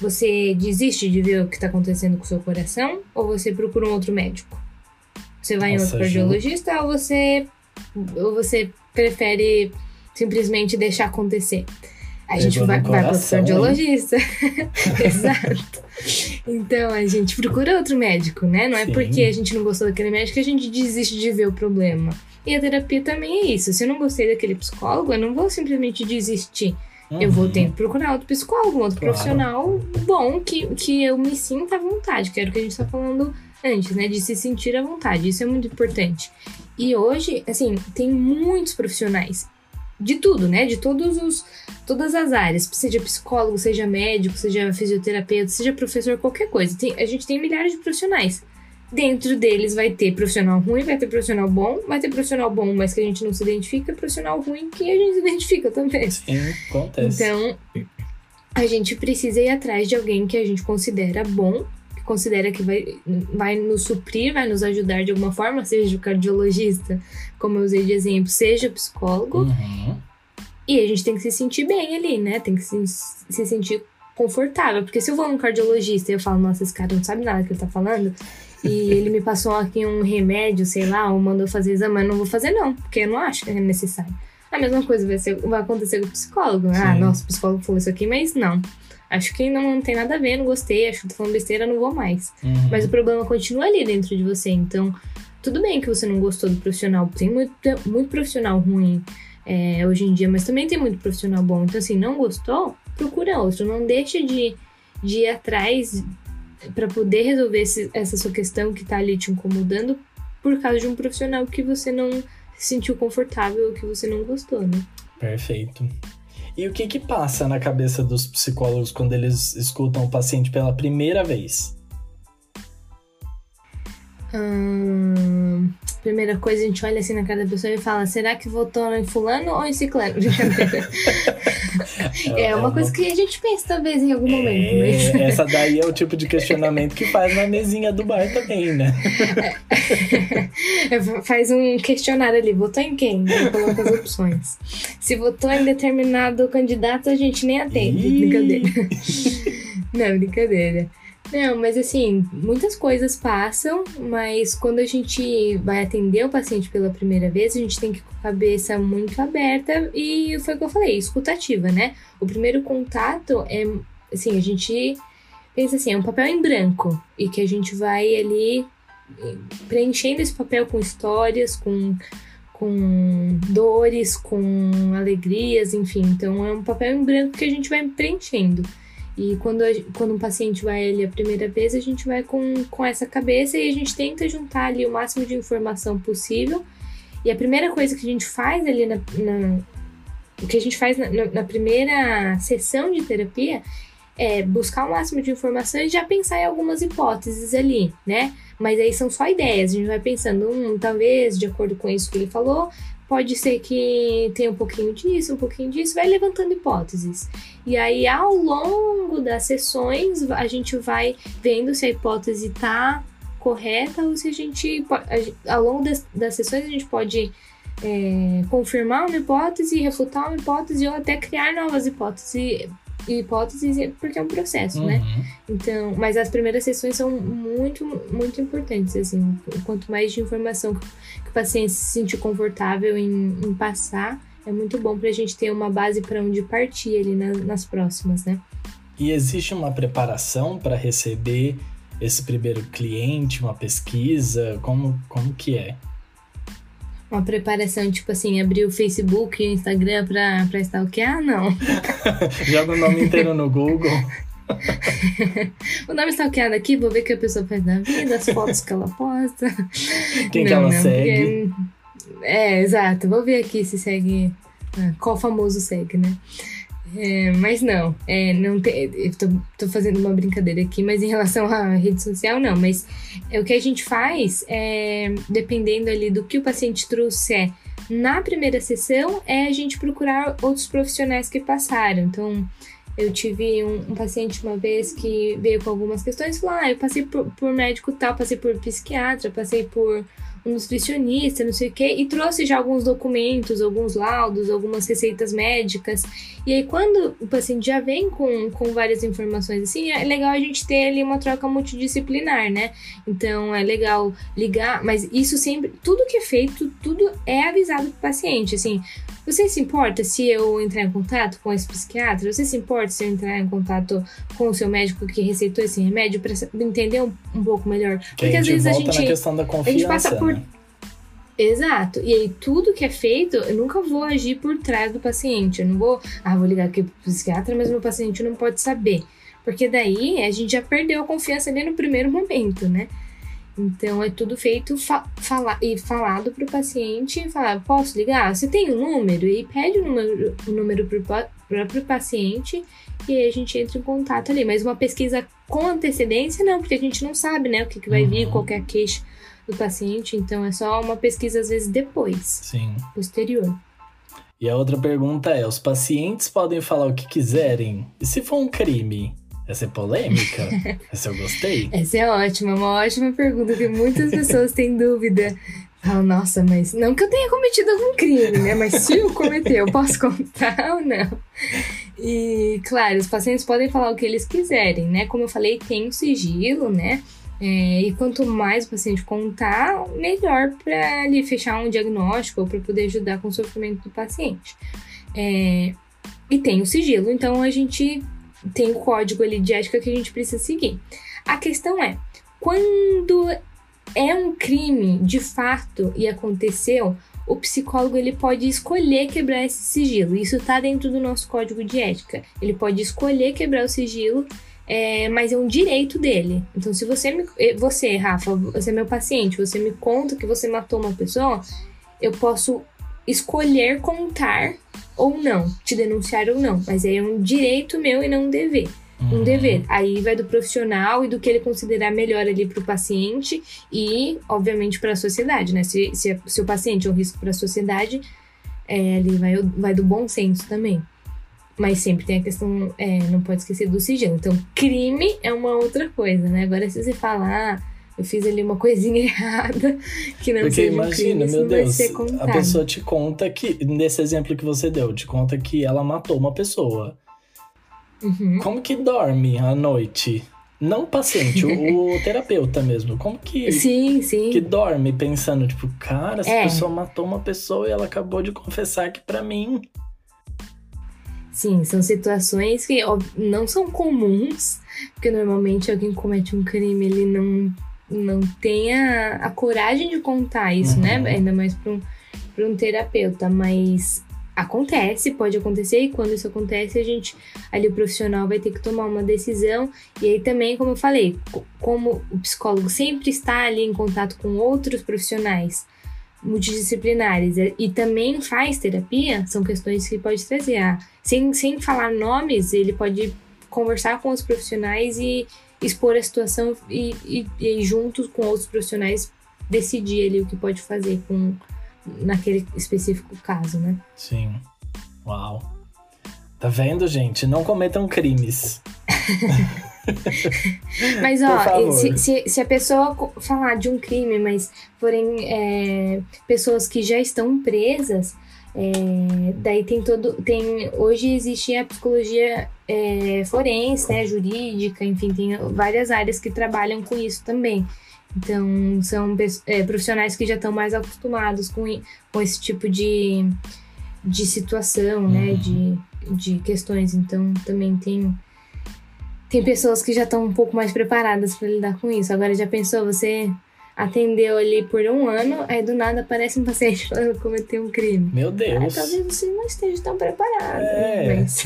você desiste de ver o que está acontecendo com o seu coração ou você procura um outro médico? Você vai Nossa, em outro cardiologista ou você, ou você prefere simplesmente deixar acontecer? A gente vai, vai para o cardiologista. Exato. Então a gente procura outro médico, né? Não é Sim. porque a gente não gostou daquele médico que a gente desiste de ver o problema. E a terapia também é isso. Se eu não gostei daquele psicólogo, eu não vou simplesmente desistir. Uhum. Eu vou ter que procurar outro psicólogo, outro claro. profissional bom que, que eu me sinta à vontade, que era o que a gente tá falando antes, né? De se sentir à vontade. Isso é muito importante. E hoje, assim, tem muitos profissionais de tudo, né? De todos os, todas as áreas, seja psicólogo, seja médico, seja fisioterapeuta, seja professor, qualquer coisa. Tem, a gente tem milhares de profissionais dentro deles vai ter profissional ruim, vai ter profissional bom, vai ter profissional bom, mas que a gente não se identifica, profissional ruim que a gente se identifica também. Sim, acontece. Então, a gente precisa ir atrás de alguém que a gente considera bom, considera que vai, vai nos suprir, vai nos ajudar de alguma forma, seja o cardiologista, como eu usei de exemplo, seja o psicólogo. Uhum. E a gente tem que se sentir bem ali, né? Tem que se, se sentir confortável. Porque se eu vou num cardiologista e eu falo, nossa, esse cara não sabe nada que ele tá falando, e ele me passou aqui um remédio, sei lá, ou mandou fazer exame, eu não vou fazer não, porque eu não acho que é necessário. A mesma coisa vai, ser, vai acontecer com o psicólogo. Ah, Sim. Ah, nossa, o psicólogo falou isso aqui, mas não. Acho que não, não tem nada a ver, não gostei, acho que tô falando besteira, não vou mais. Uhum. Mas o problema continua ali dentro de você. Então, tudo bem que você não gostou do profissional. Tem muito, muito profissional ruim é, hoje em dia, mas também tem muito profissional bom. Então, assim, não gostou? Procura outro. Não deixa de, de ir atrás para poder resolver esse, essa sua questão que tá ali te incomodando por causa de um profissional que você não se sentiu confortável que você não gostou, né? Perfeito. E o que que passa na cabeça dos psicólogos quando eles escutam o paciente pela primeira vez? Hum, primeira coisa, a gente olha assim na cara da pessoa e fala: será que votou em Fulano ou em Ciclano? é, é uma coisa que a gente pensa, talvez, em algum é, momento. Mas... Essa daí é o tipo de questionamento que faz na mesinha do bar também, né? É, faz um questionário ali: votou em quem? Coloca as opções. Se votou em determinado candidato, a gente nem atende. Brincadeira. Não, brincadeira. Não, mas assim, muitas coisas passam, mas quando a gente vai atender o paciente pela primeira vez, a gente tem que com a cabeça muito aberta e foi o que eu falei, escutativa, né? O primeiro contato é, assim, a gente pensa assim, é um papel em branco e que a gente vai ali preenchendo esse papel com histórias, com com dores, com alegrias, enfim. Então é um papel em branco que a gente vai preenchendo. E quando, quando um paciente vai ali a primeira vez, a gente vai com, com essa cabeça e a gente tenta juntar ali o máximo de informação possível. E a primeira coisa que a gente faz ali na, na o que a gente faz na, na, primeira sessão de terapia é buscar o máximo de informação e já pensar em algumas hipóteses ali, né? Mas aí são só ideias, a gente vai pensando, hum, talvez, de acordo com isso que ele falou, pode ser que tenha um pouquinho disso, um pouquinho disso, vai levantando hipóteses. E aí, ao longo das sessões, a gente vai vendo se a hipótese está correta ou se a gente, ao longo das, das sessões, a gente pode é, confirmar uma hipótese, refutar uma hipótese ou até criar novas hipóteses hipóteses porque é um processo, né? uhum. né? Então, mas as primeiras sessões são muito, muito importantes, assim. Quanto mais de informação que o paciente se sentir confortável em, em passar, é muito bom para a gente ter uma base para onde partir ali na, nas próximas, né? E existe uma preparação para receber esse primeiro cliente, uma pesquisa? Como, como que é? Uma preparação, tipo assim, abrir o Facebook e o Instagram pra, pra stalkear? Não. Joga o nome inteiro no Google. vou dar uma stalkeada aqui, vou ver o que a pessoa faz na vida, as fotos que ela posta. Quem não, que ela não, segue. Porque... É, exato. Vou ver aqui se segue. Ah, qual famoso segue, né? É, mas não, é, não tem, eu tô, tô, fazendo uma brincadeira aqui, mas em relação à rede social, não. Mas é, o que a gente faz, é, dependendo ali do que o paciente trouxer na primeira sessão, é a gente procurar outros profissionais que passaram. Então, eu tive um, um paciente uma vez que veio com algumas questões e falou: Ah, eu passei por, por médico tal, passei por psiquiatra, passei por um nutricionista, não sei o quê, e trouxe já alguns documentos, alguns laudos, algumas receitas médicas. E aí, quando o paciente já vem com, com várias informações assim, é legal a gente ter ali uma troca multidisciplinar, né? Então, é legal ligar, mas isso sempre, tudo que é feito, tudo é avisado pro paciente, assim. Você se importa se eu entrar em contato com esse psiquiatra? Você se importa se eu entrar em contato com o seu médico que receitou esse remédio para entender um, um, pouco melhor? Que Porque às vezes a gente, a gente passa por né? Exato. E aí, tudo que é feito, eu nunca vou agir por trás do paciente. Eu não vou, ah, vou ligar aqui pro psiquiatra, mas meu paciente não pode saber. Porque daí a gente já perdeu a confiança ali no primeiro momento, né? Então é tudo feito fa falar e falado para o paciente, falar, posso ligar? Você tem o um número? E pede o número, o número para o próprio paciente e aí a gente entra em contato ali. Mas uma pesquisa com antecedência, não, porque a gente não sabe, né, o que, que vai vir, uhum. qualquer queixa do paciente, então é só uma pesquisa às vezes depois. Sim. Posterior. E a outra pergunta é: os pacientes podem falar o que quiserem? E se for um crime? Essa é polêmica? Essa eu gostei. Essa é ótima, uma ótima pergunta que muitas pessoas têm dúvida. Falam, nossa, mas não que eu tenha cometido algum crime, né? Mas se eu cometer, eu posso contar ou não? E, claro, os pacientes podem falar o que eles quiserem, né? Como eu falei, tem o sigilo, né? É, e quanto mais o paciente contar, melhor para ele fechar um diagnóstico ou para poder ajudar com o sofrimento do paciente. É, e tem o sigilo, então a gente tem o código ali de ética que a gente precisa seguir. A questão é, quando é um crime de fato e aconteceu, o psicólogo ele pode escolher quebrar esse sigilo. Isso está dentro do nosso código de ética. Ele pode escolher quebrar o sigilo é, mas é um direito dele. Então, se você, me, eh, você, Rafa, você é meu paciente, você me conta que você matou uma pessoa, eu posso escolher contar ou não, te denunciar ou não, mas é um direito meu e não um dever. Um uhum. dever. Aí vai do profissional e do que ele considerar melhor ali para o paciente e, obviamente, para a sociedade, né? Se, se, se, o paciente é um risco para a sociedade, é, ali vai, vai do bom senso também. Mas sempre tem a questão, é, não pode esquecer do sigilo. Então, crime é uma outra coisa, né? Agora, se você falar, eu fiz ali uma coisinha errada, que não Porque imagina, crime, meu Deus, a pessoa te conta que, nesse exemplo que você deu, te conta que ela matou uma pessoa. Uhum. Como que dorme à noite? Não o paciente, o, o terapeuta mesmo. Como que. Sim, sim. Que dorme pensando, tipo, cara, essa é. pessoa matou uma pessoa e ela acabou de confessar que para mim Sim, são situações que ó, não são comuns, porque normalmente alguém comete um crime, ele não, não tem a, coragem de contar isso, né? uhum. né? Ainda mais para um, um terapeuta, mas acontece, pode acontecer, e quando isso acontece, a gente, ali o profissional vai ter que tomar uma decisão, e aí também, como eu falei, como o psicólogo sempre está ali em contato com outros profissionais, multidisciplinares e também faz terapia, são questões que pode trazer. Ah, sem, sem falar nomes, ele pode conversar com os profissionais e expor a situação e, e, e juntos com outros profissionais decidir ali o que pode fazer com naquele específico caso, né? Sim. Uau. Tá vendo, gente? Não cometam crimes. mas, ó, se, se, se, a pessoa falar de um crime, mas forem é, pessoas que já estão presas, é, daí tem todo. Tem, hoje existe a psicologia é, forense, né, jurídica, enfim, tem várias áreas que trabalham com isso também. Então, são é, profissionais que já estão mais acostumados com, com esse tipo de, de situação, né, uhum. de, de questões. Então, também tem tem pessoas que já estão um pouco mais preparadas para lidar com isso. Agora, já pensou, você atendeu ali por um ano, aí do nada aparece um paciente falando que cometeu um crime. Meu Deus. Talvez você não esteja tão preparado. É. Mas...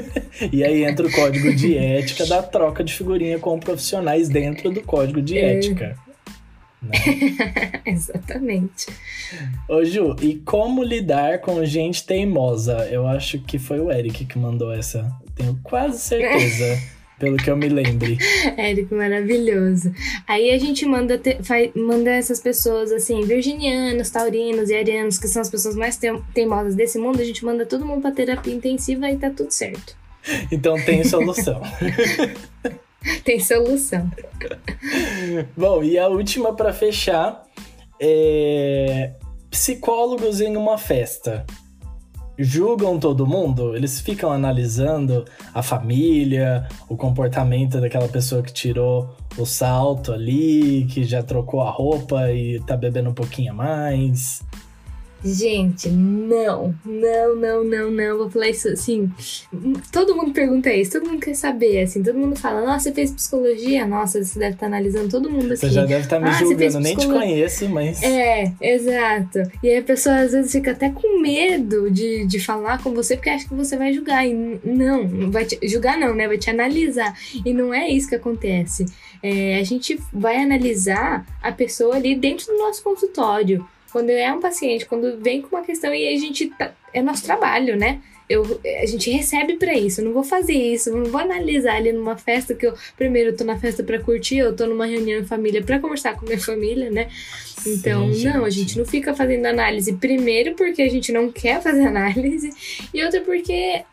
e aí entra o código de ética da troca de figurinha com profissionais dentro do código de é. ética. Né? Exatamente. Ô Ju, e como lidar com gente teimosa? Eu acho que foi o Eric que mandou essa. Tenho quase certeza. Pelo que eu me lembre. Érico, maravilhoso. Aí a gente manda, te, faz, manda essas pessoas, assim, virginianos, taurinos e arianos, que são as pessoas mais teimosas desse mundo, a gente manda todo mundo pra terapia intensiva e tá tudo certo. Então tem solução. tem solução. Bom, e a última para fechar é psicólogos em uma festa julgam todo mundo, eles ficam analisando a família, o comportamento daquela pessoa que tirou o salto ali, que já trocou a roupa e tá bebendo um pouquinho a mais. Gente, não, não, não, não, não. Vou falar isso assim. Todo mundo pergunta isso, todo mundo quer saber, assim. Todo mundo fala, nossa, você fez psicologia? Nossa, você deve estar tá analisando todo mundo assim. Você já deve estar tá me ah, julgando, nem te conheço, mas. É, exato. E aí a pessoa às vezes fica até com medo de, de falar com você porque acha que você vai julgar. E não, não vai te julgar, não, né? Vai te analisar. E não é isso que acontece. É, a gente vai analisar a pessoa ali dentro do nosso consultório quando é um paciente, quando vem com uma questão e a gente tá, é nosso trabalho, né? Eu, a gente recebe para isso, eu não vou fazer isso, eu não vou analisar ali numa festa que eu primeiro eu tô na festa para curtir, eu tô numa reunião em família para conversar com minha família, né? Então, Sim, não, a gente não fica fazendo análise primeiro porque a gente não quer fazer análise e outra porque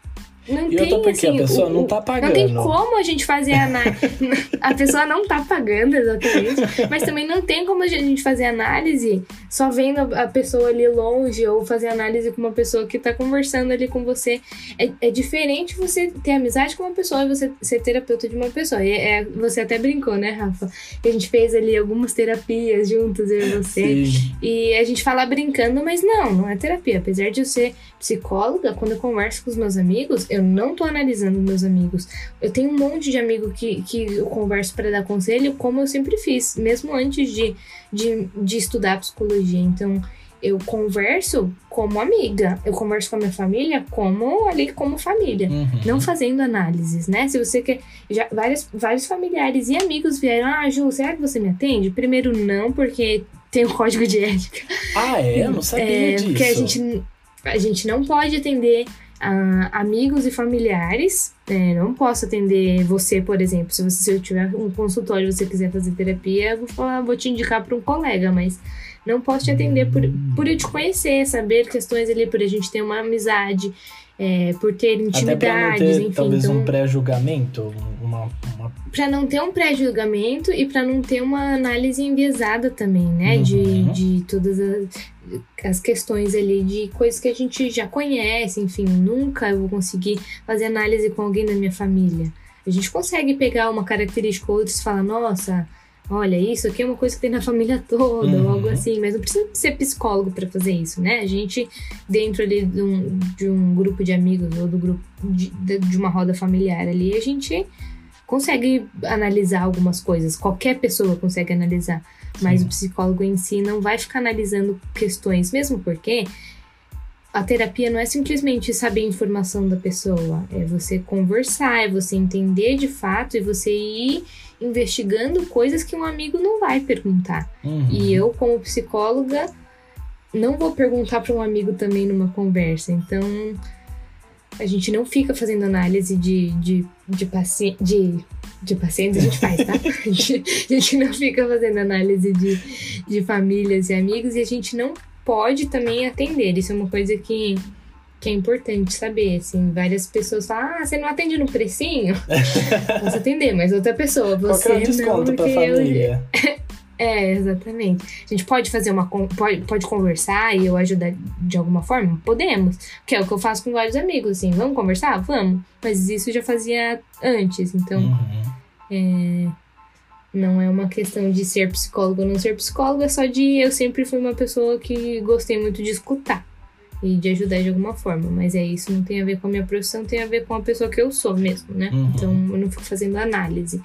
não e tem, outra porque assim, a pessoa o- não tá pagando. Não tem como a gente fazer análise. a pessoa não tá pagando, exatamente. Mas também não tem como a gente fazer análise só vendo a a pessoa ali longe ou fazer análise com uma pessoa que tá conversando ali com você. É, é diferente você ter amizade com uma pessoa e você ser terapeuta de uma pessoa. E é, você até brincou, né, Rafa? Que a gente fez ali algumas terapias juntos, eu e você. Sim. E a gente fala brincando, mas não, não é terapia. Apesar de eu ser psicóloga, quando eu converso com os meus amigos, eu não tô analisando meus amigos. Eu tenho um monte de amigo que, que eu converso para dar conselho, como eu sempre fiz, mesmo antes de, de, de estudar psicologia. Então, eu converso como amiga, eu converso com a minha família como ali como família. Uhum. Não fazendo análises, né? Se você quer. Já, vários, vários familiares e amigos vieram. Ah, Ju, será que você me atende? Primeiro, não, porque tem o código de ética. Ah, é? Eu não sabia É, disso. porque a gente, a gente não pode atender ah, amigos e familiares. né? não posso atender você, por exemplo. Se, você, se eu tiver um consultório e você quiser fazer terapia, vou, falar, vou te indicar para um colega, mas não posso te atender por, por eu te conhecer, saber questões ali, por a gente ter uma amizade, é, por ter intimidades, ter, enfim. talvez, então, um pré-julgamento, uma, uma... Pra não ter um pré-julgamento e pra não ter uma análise enviesada também, né? Uhum. De, de todas as, as questões ali, de coisas que a gente já conhece, enfim. Nunca eu vou conseguir fazer análise com alguém da minha família. A gente consegue pegar uma característica ou outra e falar, nossa, olha, isso aqui é uma coisa que tem na família toda, Uhum. ou algo assim. Mas não precisa ser psicólogo pra fazer isso, né? A gente, dentro ali de um, de um grupo de amigos ou do grupo de, de de uma roda familiar ali, a gente consegue analisar algumas coisas. Qualquer pessoa consegue analisar. Mas Sim. o psicólogo em si não vai ficar analisando questões, mesmo porque a terapia não é simplesmente saber a informação da pessoa, é você conversar, é você entender de fato e você ir investigando coisas que um amigo não vai perguntar. Uhum. E eu, como psicóloga, não vou perguntar para um amigo também numa conversa. Então, a gente não fica fazendo análise de, de, de, paci de, de pacientes, a gente faz, tá? A gente, não fica fazendo análise de, de famílias e amigos e a gente não pode também atender. Isso é uma coisa que, que é importante saber. Assim, várias pessoas falam: ah, você não atende no precinho? Posso atender, mas outra pessoa. Qual Você que é o desconto não, pra porque eu- família? é, exatamente. A gente pode fazer uma. Pode, pode conversar e eu ajudar de alguma forma? Podemos. Que é o que eu faço com vários amigos, assim. Vamos conversar? Vamos. Mas isso eu já fazia antes. Então, Uhum. é, não é uma questão de ser psicólogo ou não ser psicólogo, é só de. Eu sempre fui uma pessoa que gostei muito de escutar e de ajudar de alguma forma. Mas é isso, não tem a ver com a minha profissão, tem a ver com a pessoa que eu sou mesmo, né? Uhum. Então eu não fico fazendo análise.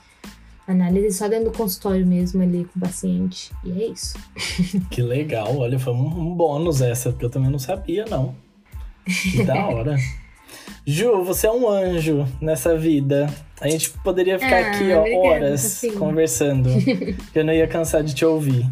Análise só dentro do consultório mesmo ali com o paciente. E é isso. Que legal, olha, foi um, um bônus essa, porque eu também não sabia, não. Que da hora. Ju, você é um anjo nessa vida. A gente poderia ficar Ah, aqui, ó, obrigada, horas fofinho. conversando. eu não ia cansar de te ouvir.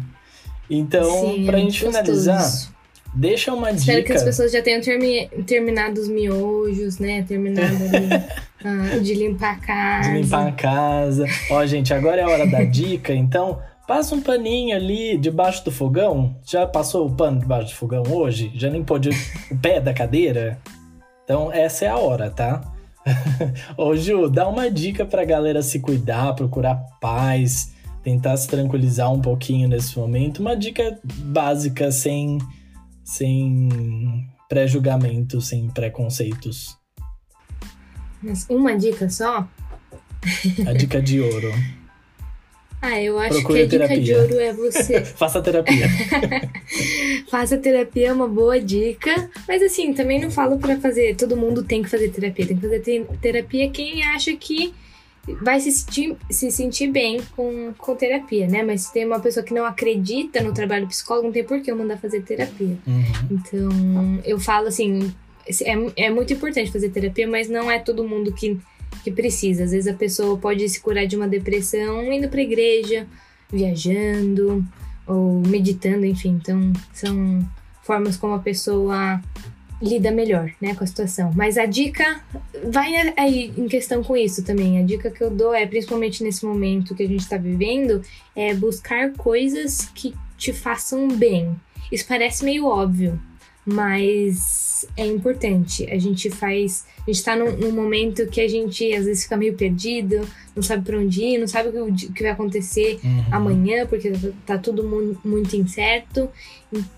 Então, Sim, pra é gente muito finalizar. Deixa uma Espero que as dica. pessoas já tenham termi- terminado os miojos, né? Terminado ali, ah, de limpar a casa. De limpar a casa. Ó, gente, agora é a hora da dica, então passa um paninho ali debaixo do fogão. Já passou o pano debaixo do fogão hoje? Já limpou de- o pé da cadeira? Então essa é a hora, tá? Ô Ju, dá uma dica pra galera se cuidar, procurar paz, tentar se tranquilizar um pouquinho nesse momento. Uma dica básica, sem, sem pré-julgamento, sem preconceitos. Mas Uma dica só? A dica de ouro. Ah, eu acho Procure que a dica de ouro é você Faça terapia. faça terapia, é uma boa dica. Mas assim, também não falo pra fazer. Todo mundo tem que fazer terapia. Tem que fazer te- terapia quem acha que vai se sentir, se sentir bem com, com terapia, né? Mas se tem uma pessoa que não acredita no trabalho psicólogo, não tem por que eu mandar fazer terapia. Uhum. Então, eu falo assim, é, é muito importante fazer terapia, mas não é todo mundo que, que precisa. Às vezes a pessoa pode se curar de uma depressão indo pra igreja, viajando, ou meditando, enfim. Então, são formas como a pessoa lida melhor, né, com a situação. Mas a dica vai aí em questão com isso também. A dica que eu dou é, principalmente nesse momento que a gente tá vivendo, é buscar coisas que te façam bem. Isso parece meio óbvio, mas é importante. A gente faz. A gente tá num, num, momento que a gente às vezes fica meio perdido, não sabe pra onde ir, não sabe o que, o que vai acontecer uhum. amanhã, porque tá, tá tudo mu muito incerto.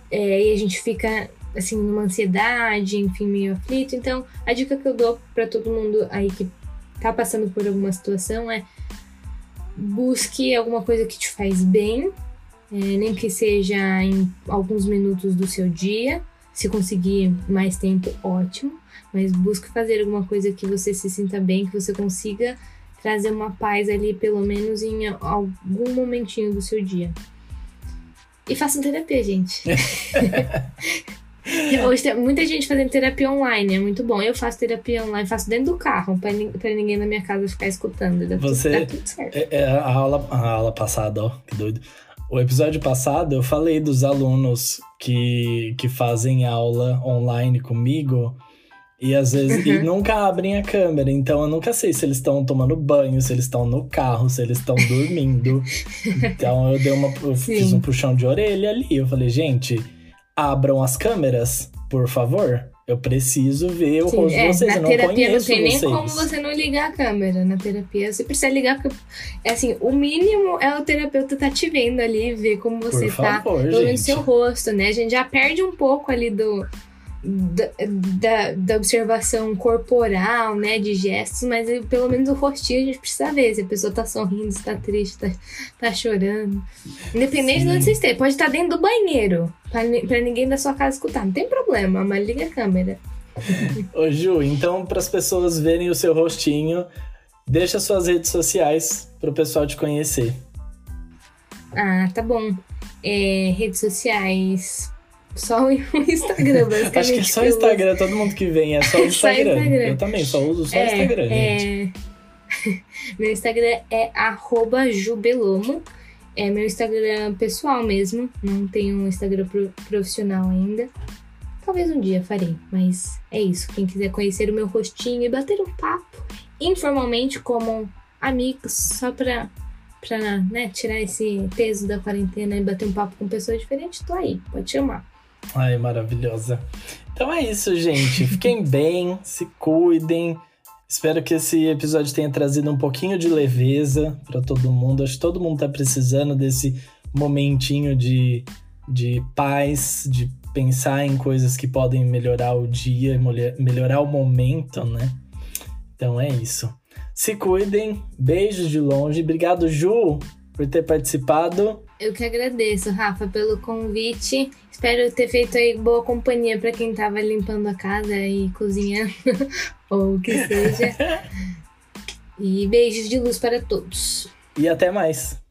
É, e a gente fica assim, numa ansiedade, enfim, meio aflito. Então, a dica que eu dou para todo mundo aí que tá passando por alguma situação é busque alguma coisa que te faz bem, é, nem que seja em alguns minutos do seu dia. Se conseguir mais tempo, ótimo. Mas busque fazer alguma coisa que você se sinta bem, que você consiga trazer uma paz ali, pelo menos em algum momentinho do seu dia. E façam terapia, gente. Hoje tem muita gente fazendo terapia online, é muito bom. Eu faço terapia online, faço dentro do carro, pra, pra ninguém na minha casa ficar escutando. Você. tudo certo. É, é, a, aula, a aula passada, ó, que doido. O episódio passado eu falei dos alunos que, que fazem aula online comigo e às vezes uhum. e nunca abrem a câmera, então eu nunca sei se eles estão tomando banho, se eles estão no carro, se eles estão dormindo. então eu dei uma eu fiz um puxão de orelha ali, eu falei, gente, abram as câmeras, por favor. Eu preciso ver o Sim, rosto é, de vocês. Na eu não terapia não tem nem como você não ligar a câmera. Na terapia você precisa ligar, porque é assim, o mínimo é o terapeuta tá te vendo ali, ver como você por tá, favor, pelo menos seu rosto, né? A gente já perde um pouco ali do da, da, da, observação corporal, né, de gestos, mas pelo menos o rostinho a gente precisa ver se a pessoa tá sorrindo, se tá triste, tá, tá chorando. Independente Sim. de onde você esteja, pode estar dentro do banheiro, pra ninguém da sua casa escutar, não tem problema, mas liga a câmera. Ô Ju, então para as pessoas verem o seu rostinho, deixa suas redes sociais para o pessoal te conhecer. Ah, tá bom. É, redes sociais, só o Instagram, basicamente. Acho que é só o Instagram, todo mundo que vem é só o Instagram. só Instagram. Eu também só uso só o é, Instagram, é... gente. meu Instagram é jubelomo. É meu Instagram pessoal mesmo. Não tenho um Instagram profissional ainda. Talvez um dia farei, mas é isso. Quem quiser conhecer o meu rostinho e bater um papo informalmente como amigos, só pra, pra né, tirar esse peso da quarentena e bater um papo com pessoas diferentes, tô aí, pode chamar. Ai, maravilhosa. Então é isso, gente. Fiquem bem, se cuidem. Espero que esse episódio tenha trazido um pouquinho de leveza para todo mundo. Acho que todo mundo tá precisando desse momentinho de, de paz, de pensar em coisas que podem melhorar o dia, melhorar o momento, né? Então é isso. Se cuidem, beijos de longe. Obrigado, Ju, por ter participado. Eu que agradeço, Rafa, pelo convite. Espero ter feito aí boa companhia para quem tava limpando a casa e cozinhando, ou o que seja. E beijos de luz para todos. E até mais.